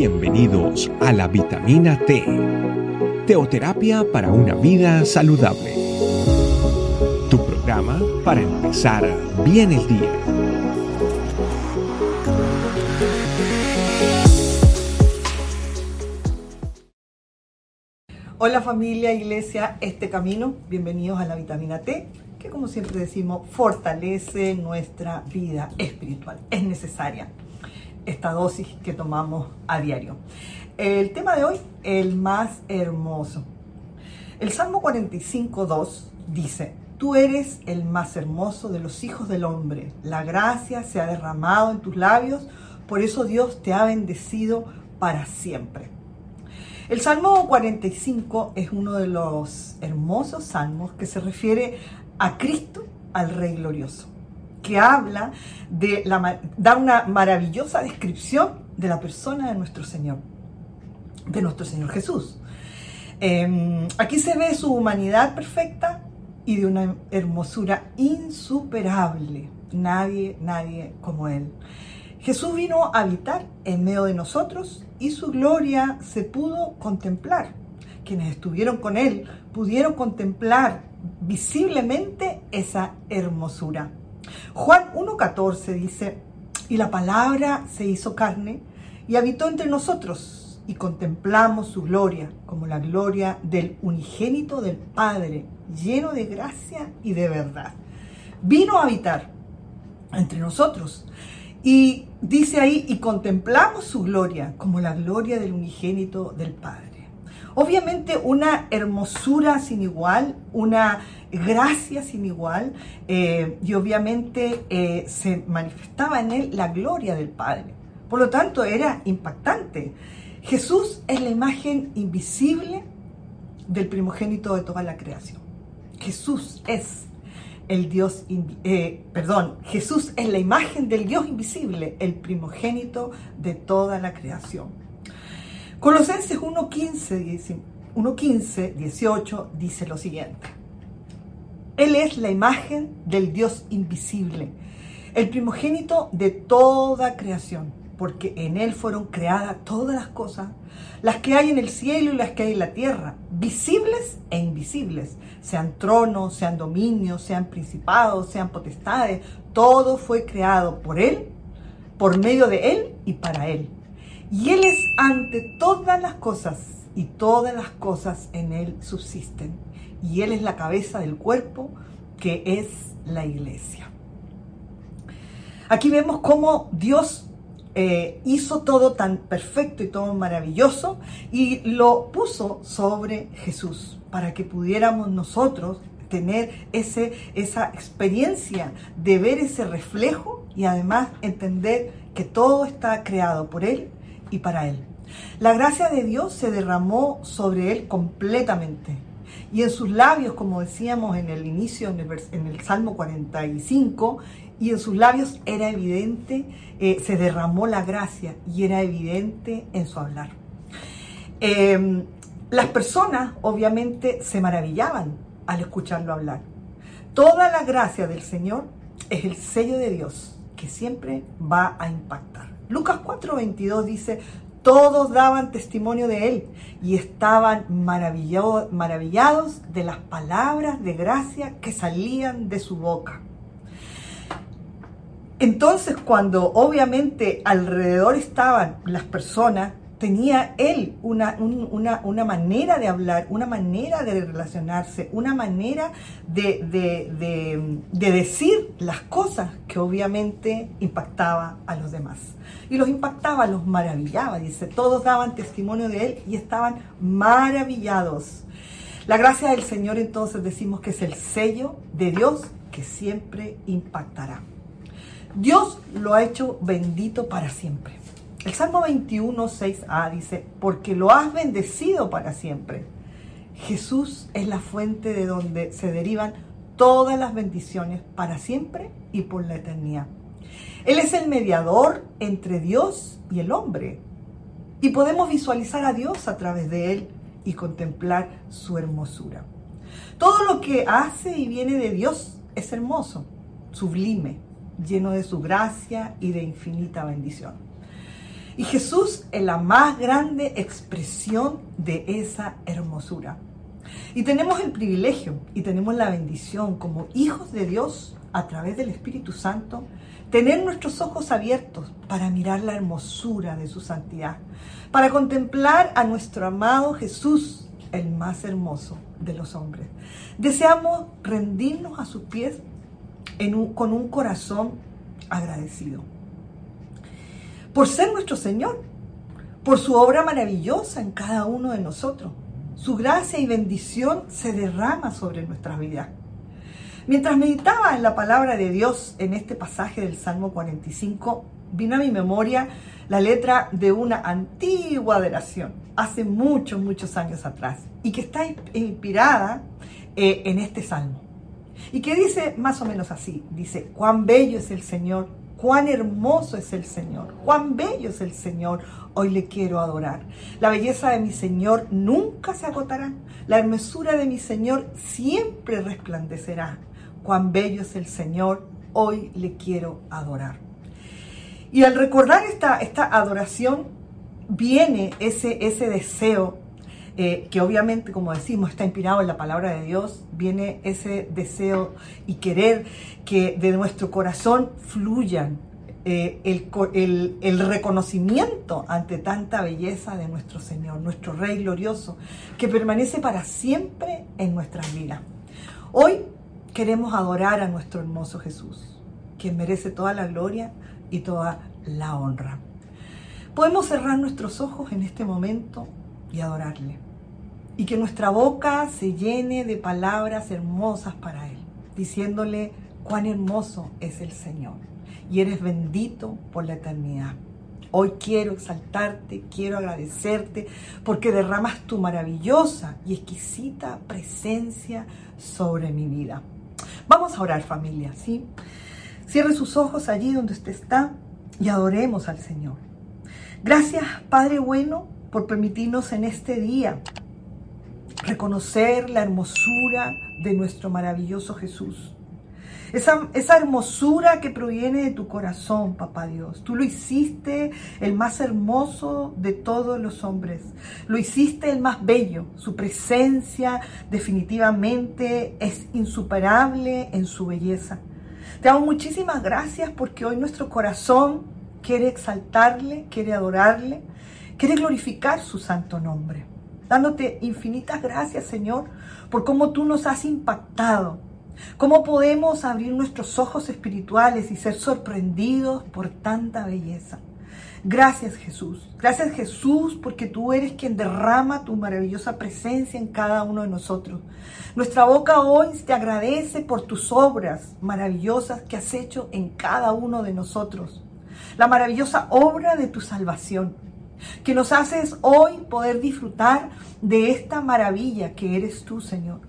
Bienvenidos a la vitamina T, teoterapia para una vida saludable. Tu programa para empezar bien el día. Hola familia, iglesia, este camino, bienvenidos a la vitamina T, que como siempre decimos, fortalece nuestra vida espiritual. Es necesaria esta dosis que tomamos a diario. El tema de hoy, el más hermoso. El Salmo 45.2 dice, Tú eres el más hermoso de los hijos del hombre. La gracia se ha derramado en tus labios, por eso Dios te ha bendecido para siempre. El Salmo 45 es uno de los hermosos salmos que se refiere a Cristo, al Rey glorioso que habla de la, da una maravillosa descripción de la persona de nuestro Señor, de nuestro Señor Jesús. Em, aquí se ve su humanidad perfecta y de una hermosura insuperable. Nadie, nadie como Él. Jesús vino a habitar en medio de nosotros y su gloria se pudo contemplar. Quienes estuvieron con Él pudieron contemplar visiblemente esa hermosura. Juan 1.14 dice, y la palabra se hizo carne y habitó entre nosotros y contemplamos su gloria como la gloria del unigénito del Padre, lleno de gracia y de verdad. Vino a habitar entre nosotros y dice ahí, y contemplamos su gloria como la gloria del unigénito del Padre. Obviamente una hermosura sin igual, una gracia sin igual eh, y obviamente eh, se manifestaba en él la gloria del Padre. Por lo tanto, era impactante. Jesús es la imagen invisible del primogénito de toda la creación. Jesús es el Dios, eh, perdón, Jesús es la imagen del Dios invisible, el primogénito de toda la creación. Colosenses 1.15, 1.15, 18 dice lo siguiente. Él es la imagen del Dios invisible, el primogénito de toda creación, porque en Él fueron creadas todas las cosas, las que hay en el cielo y las que hay en la tierra, visibles e invisibles, sean tronos, sean dominios, sean principados, sean potestades, todo fue creado por Él, por medio de Él y para Él. Y Él es ante todas las cosas y todas las cosas en Él subsisten. Y Él es la cabeza del cuerpo que es la iglesia. Aquí vemos cómo Dios eh, hizo todo tan perfecto y todo maravilloso y lo puso sobre Jesús para que pudiéramos nosotros tener ese, esa experiencia de ver ese reflejo y además entender que todo está creado por Él y para él. La gracia de Dios se derramó sobre él completamente. Y en sus labios, como decíamos en el inicio, en el, Salmo 45, y en sus labios era evidente, eh, se derramó la gracia y era evidente en su hablar. Em, las personas obviamente se maravillaban al escucharlo hablar. Toda la gracia del Señor es el sello de Dios que siempre va a impactar. Lucas 4:22 dice, todos daban testimonio de él y estaban maravillados de las palabras de gracia que salían de su boca. Entonces cuando obviamente alrededor estaban las personas, tenía él una, una, manera de hablar, una manera de relacionarse, una manera de, decir las cosas que obviamente impactaba a los demás. Y los impactaba, los maravillaba, dice, todos daban testimonio de él y estaban maravillados. La gracia del Señor entonces decimos que es el sello de Dios que siempre impactará. Dios lo ha hecho bendito para siempre. El Salmo 21, 6a dice, porque lo has bendecido para siempre. Jesús es la fuente de donde se derivan todas las bendiciones para siempre y por la eternidad. Él es el mediador entre Dios y el hombre. Y podemos visualizar a Dios a través de él y contemplar su hermosura. Todo lo que hace y viene de Dios es hermoso, sublime, lleno de su gracia y de infinita bendición. Y Jesús es la más grande expresión de esa hermosura. Y tenemos el privilegio y tenemos la bendición como hijos de Dios a través del Espíritu Santo, tener nuestros ojos abiertos para mirar la hermosura de su santidad, para contemplar a nuestro amado Jesús, el más hermoso de los hombres. Deseamos rendirnos a sus pies con un corazón agradecido. Por ser nuestro Señor, por su obra maravillosa en cada uno de nosotros. Su gracia y bendición se derrama sobre nuestras vidas. Mientras meditaba en la palabra de Dios en este pasaje del Salmo 45, vino a mi memoria la letra de una antigua oración, hace muchos, muchos años atrás, y que está inspirada eh, en este salmo. Y que dice más o menos así, dice, cuán bello es el Señor, cuán hermoso es el Señor, cuán bello es el Señor, hoy le quiero adorar. La belleza de mi Señor nunca se agotará, la hermosura de mi Señor siempre resplandecerá. Cuán bello es el Señor, hoy le quiero adorar. Y al recordar esta, esta adoración, viene ese, ese deseo eh, que obviamente, como decimos, está inspirado en la palabra de Dios, viene ese deseo y querer que de nuestro corazón fluyan eh, el, el, reconocimiento ante tanta belleza de nuestro Señor, nuestro Rey glorioso, que permanece para siempre en nuestras vidas. Hoy queremos adorar a nuestro hermoso Jesús, quien merece toda la gloria y toda la honra. Podemos cerrar nuestros ojos en este momento y adorarle y que nuestra boca se llene de palabras hermosas para Él, diciéndole cuán hermoso es el Señor y eres bendito por la eternidad. Hoy quiero exaltarte, quiero agradecerte porque derramas tu maravillosa y exquisita presencia sobre mi vida. Vamos a orar familia, ¿sí? Cierre sus ojos allí donde usted está y adoremos al Señor. Gracias, Padre bueno, por permitirnos en este día reconocer la hermosura de nuestro maravilloso Jesús. Esa, esa, hermosura que proviene de tu corazón, papá Dios. Tú lo hiciste el más hermoso de todos los hombres. Lo hiciste el más bello. Su presencia definitivamente es insuperable en su belleza. Te damos muchísimas gracias porque hoy nuestro corazón quiere exaltarle, quiere adorarle, quiere glorificar su santo nombre dándote infinitas gracias, Señor, por cómo tú nos has impactado, cómo podemos abrir nuestros ojos espirituales y ser sorprendidos por tanta belleza. Gracias Jesús. Gracias Jesús porque tú eres quien derrama tu maravillosa presencia en cada uno de nosotros. Nuestra boca hoy te agradece por tus obras maravillosas que has hecho en cada uno de nosotros. La maravillosa obra de tu salvación que nos haces hoy poder disfrutar de esta maravilla que eres tú, Señor.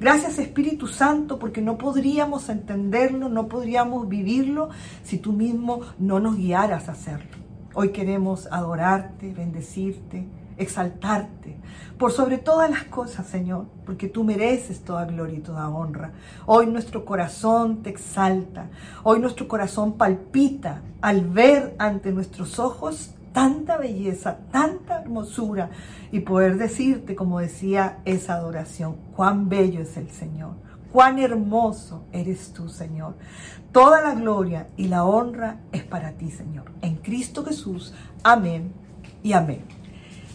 Gracias Espíritu Santo, porque no podríamos entenderlo, no podríamos vivirlo si tú mismo no nos guiaras a hacerlo. Hoy queremos adorarte, bendecirte, exaltarte, por sobre todas las cosas, Señor, porque tú mereces toda gloria y toda honra. Hoy nuestro corazón te exalta, hoy nuestro corazón palpita al ver ante nuestros ojos tanta belleza, tanta hermosura y poder decirte, como decía esa adoración, cuán bello es el Señor, cuán hermoso eres tú, Señor. Toda la gloria y la honra es para ti, Señor. En Cristo Jesús. Amén y amén.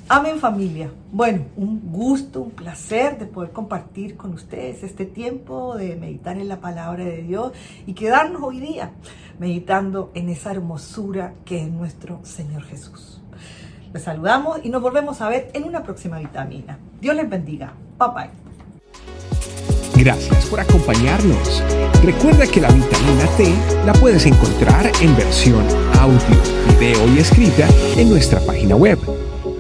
Amén familia. Bueno, un gusto, un placer de poder compartir con ustedes este tiempo de meditar en la palabra de Dios y quedarnos hoy día meditando en esa hermosura que es nuestro Señor Jesús. Les saludamos y nos volvemos a ver en una próxima vitamina. Dios les bendiga. Bye bye. Gracias por acompañarnos. Recuerda que la vitamina T la puedes encontrar en versión audio, video y escrita en nuestra página web